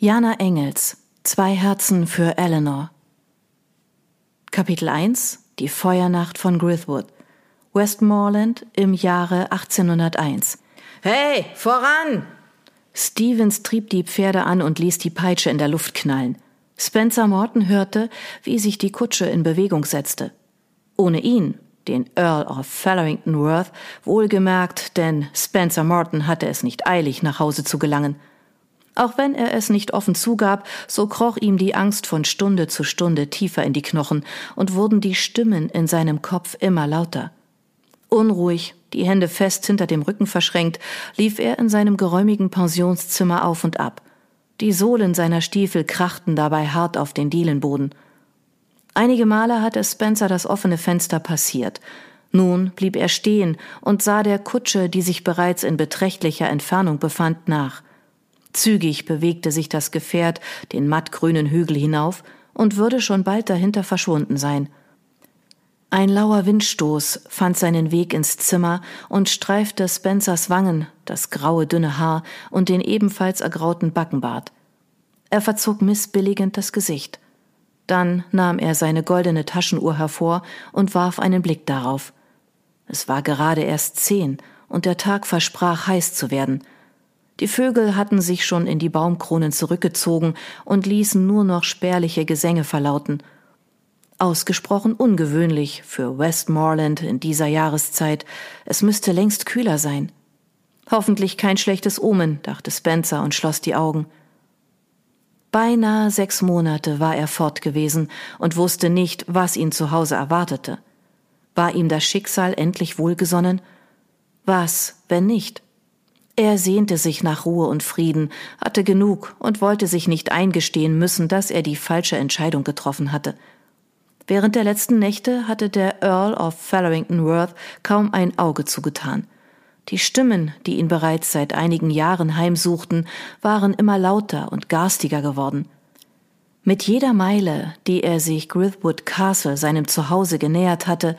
Jana Engels Zwei Herzen für Eleanor Kapitel 1 Die Feuernacht von Grithwood Westmoreland im Jahre 1801 Hey, voran! Stevens trieb die Pferde an und ließ die Peitsche in der Luft knallen. Spencer Morton hörte, wie sich die Kutsche in Bewegung setzte. Ohne ihn, den Earl of Featherington Worth, wohlgemerkt, denn Spencer Morton hatte es nicht eilig, nach Hause zu gelangen. Auch wenn er es nicht offen zugab, so kroch ihm die Angst von Stunde zu Stunde tiefer in die Knochen und wurden die Stimmen in seinem Kopf immer lauter. Unruhig, die Hände fest hinter dem Rücken verschränkt, lief er in seinem geräumigen Pensionszimmer auf und ab. Die Sohlen seiner Stiefel krachten dabei hart auf den Dielenboden. Einige Male hatte Spencer das offene Fenster passiert. Nun blieb er stehen und sah der Kutsche, die sich bereits in beträchtlicher Entfernung befand, nach. Zügig bewegte sich das Gefährt den mattgrünen Hügel hinauf und würde schon bald dahinter verschwunden sein. Ein lauer Windstoß fand seinen Weg ins Zimmer und streifte Spencers Wangen, das graue dünne Haar und den ebenfalls ergrauten Backenbart. Er verzog missbilligend das Gesicht. Dann nahm er seine goldene Taschenuhr hervor und warf einen Blick darauf. Es war gerade erst zehn, und der Tag versprach heiß zu werden – die Vögel hatten sich schon in die Baumkronen zurückgezogen und ließen nur noch spärliche Gesänge verlauten. Ausgesprochen ungewöhnlich für Westmoreland in dieser Jahreszeit. Es müsste längst kühler sein. Hoffentlich kein schlechtes Omen, dachte Spencer und schloss die Augen. Beinahe sechs Monate war er fort gewesen und wusste nicht, was ihn zu Hause erwartete. War ihm das Schicksal endlich wohlgesonnen? Was, wenn nicht? Er sehnte sich nach Ruhe und Frieden, hatte genug und wollte sich nicht eingestehen müssen, dass er die falsche Entscheidung getroffen hatte. Während der letzten Nächte hatte der Earl of Featherington Worth kaum ein Auge zugetan. Die Stimmen, die ihn bereits seit einigen Jahren heimsuchten, waren immer lauter und garstiger geworden. Mit jeder Meile, die er sich Grithwood Castle, seinem Zuhause, genähert hatte,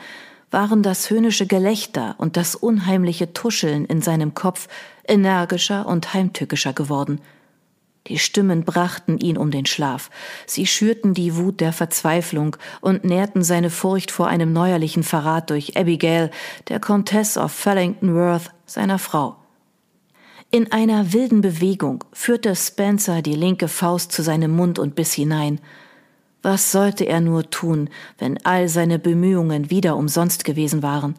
waren das höhnische Gelächter und das unheimliche Tuscheln in seinem Kopf energischer und heimtückischer geworden. Die Stimmen brachten ihn um den Schlaf, sie schürten die Wut der Verzweiflung und nährten seine Furcht vor einem neuerlichen Verrat durch Abigail, der Countess of Fellington Worth, seiner Frau. In einer wilden Bewegung führte Spencer die linke Faust zu seinem Mund und biss hinein. Was sollte er nur tun, wenn all seine Bemühungen wieder umsonst gewesen waren?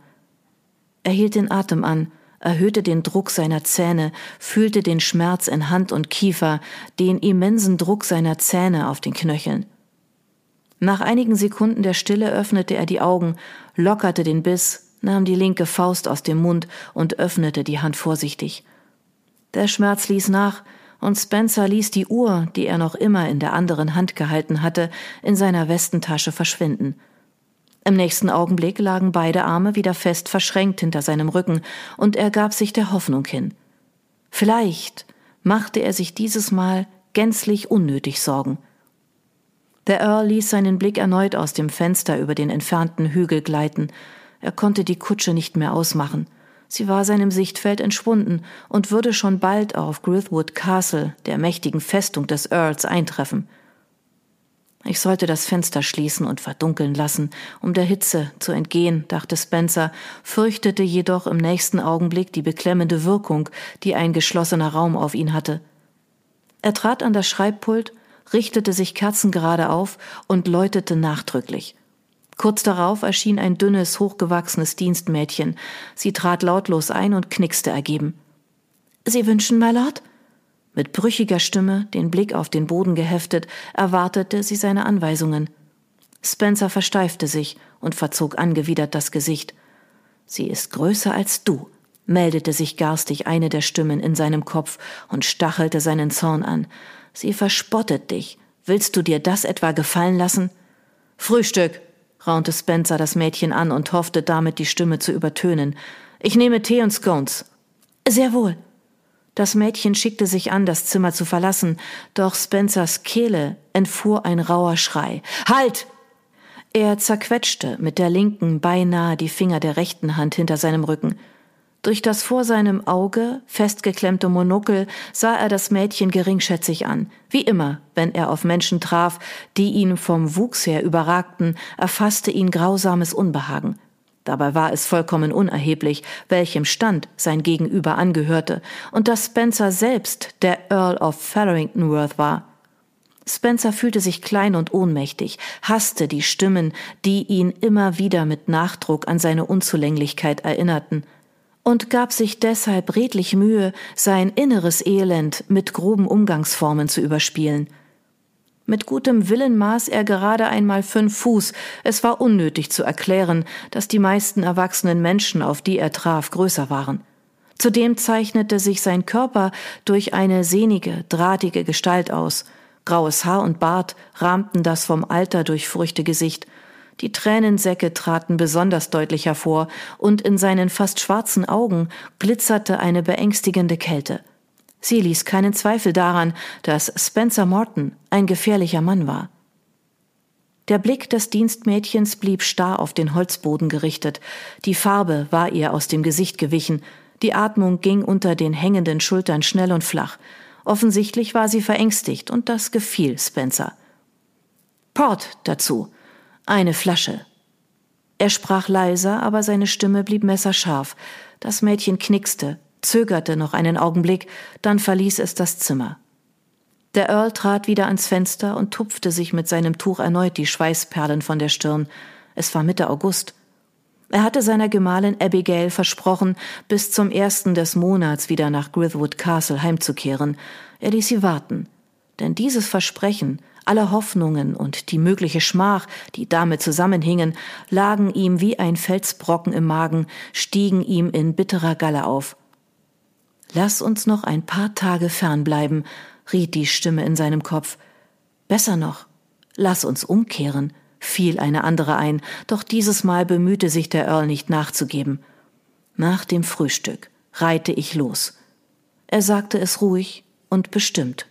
Er hielt den Atem an, erhöhte den Druck seiner Zähne, fühlte den Schmerz in Hand und Kiefer, den immensen Druck seiner Zähne auf den Knöcheln. Nach einigen Sekunden der Stille öffnete er die Augen, lockerte den Biss, nahm die linke Faust aus dem Mund und öffnete die Hand vorsichtig. Der Schmerz ließ nach, und Spencer ließ die Uhr, die er noch immer in der anderen Hand gehalten hatte, in seiner Westentasche verschwinden. Im nächsten Augenblick lagen beide Arme wieder fest verschränkt hinter seinem Rücken, und er gab sich der Hoffnung hin. Vielleicht machte er sich dieses Mal gänzlich unnötig Sorgen. Der Earl ließ seinen Blick erneut aus dem Fenster über den entfernten Hügel gleiten. Er konnte die Kutsche nicht mehr ausmachen. Sie war seinem Sichtfeld entschwunden und würde schon bald auf Grithwood Castle, der mächtigen Festung des Earls, eintreffen. Ich sollte das Fenster schließen und verdunkeln lassen, um der Hitze zu entgehen, dachte Spencer, fürchtete jedoch im nächsten Augenblick die beklemmende Wirkung, die ein geschlossener Raum auf ihn hatte. Er trat an das Schreibpult, richtete sich kerzengerade auf und läutete nachdrücklich. Kurz darauf erschien ein dünnes, hochgewachsenes Dienstmädchen. Sie trat lautlos ein und knickste ergeben. Sie wünschen, my Lord? Mit brüchiger Stimme, den Blick auf den Boden geheftet, erwartete sie seine Anweisungen. Spencer versteifte sich und verzog angewidert das Gesicht. Sie ist größer als du, meldete sich garstig eine der Stimmen in seinem Kopf und stachelte seinen Zorn an. Sie verspottet dich. Willst du dir das etwa gefallen lassen? Frühstück, raunte Spencer das Mädchen an und hoffte damit die Stimme zu übertönen. Ich nehme Tee und Scones. Sehr wohl. Das Mädchen schickte sich an, das Zimmer zu verlassen, doch Spencers Kehle entfuhr ein rauer Schrei. Halt! Er zerquetschte mit der linken beinahe die Finger der rechten Hand hinter seinem Rücken. Durch das vor seinem Auge festgeklemmte Monokel sah er das Mädchen geringschätzig an. Wie immer, wenn er auf Menschen traf, die ihn vom Wuchs her überragten, erfasste ihn grausames Unbehagen. Dabei war es vollkommen unerheblich, welchem Stand sein Gegenüber angehörte, und dass Spencer selbst der Earl of Featherington Worth war. Spencer fühlte sich klein und ohnmächtig, hasste die Stimmen, die ihn immer wieder mit Nachdruck an seine Unzulänglichkeit erinnerten, und gab sich deshalb redlich Mühe, sein inneres Elend mit groben Umgangsformen zu überspielen. Mit gutem Willen maß er gerade einmal fünf Fuß. Es war unnötig zu erklären, dass die meisten erwachsenen Menschen, auf die er traf, größer waren. Zudem zeichnete sich sein Körper durch eine sehnige, drahtige Gestalt aus. Graues Haar und Bart rahmten das vom Alter durchfurchte Gesicht, die Tränensäcke traten besonders deutlich hervor, und in seinen fast schwarzen Augen glitzerte eine beängstigende Kälte. Sie ließ keinen Zweifel daran, dass Spencer Morton ein gefährlicher Mann war. Der Blick des Dienstmädchens blieb starr auf den Holzboden gerichtet, die Farbe war ihr aus dem Gesicht gewichen, die Atmung ging unter den hängenden Schultern schnell und flach. Offensichtlich war sie verängstigt, und das gefiel Spencer. Port dazu, eine Flasche. Er sprach leiser, aber seine Stimme blieb messerscharf. Das Mädchen knickste, zögerte noch einen Augenblick, dann verließ es das Zimmer. Der Earl trat wieder ans Fenster und tupfte sich mit seinem Tuch erneut die Schweißperlen von der Stirn. Es war Mitte August. Er hatte seiner Gemahlin Abigail versprochen, bis zum ersten des Monats wieder nach Grithwood Castle heimzukehren. Er ließ sie warten. Denn dieses Versprechen alle Hoffnungen und die mögliche Schmach, die damit zusammenhingen, lagen ihm wie ein Felsbrocken im Magen, stiegen ihm in bitterer Galle auf. Lass uns noch ein paar Tage fernbleiben, riet die Stimme in seinem Kopf. Besser noch, lass uns umkehren, fiel eine andere ein, doch dieses Mal bemühte sich der Earl nicht nachzugeben. Nach dem Frühstück reite ich los. Er sagte es ruhig und bestimmt.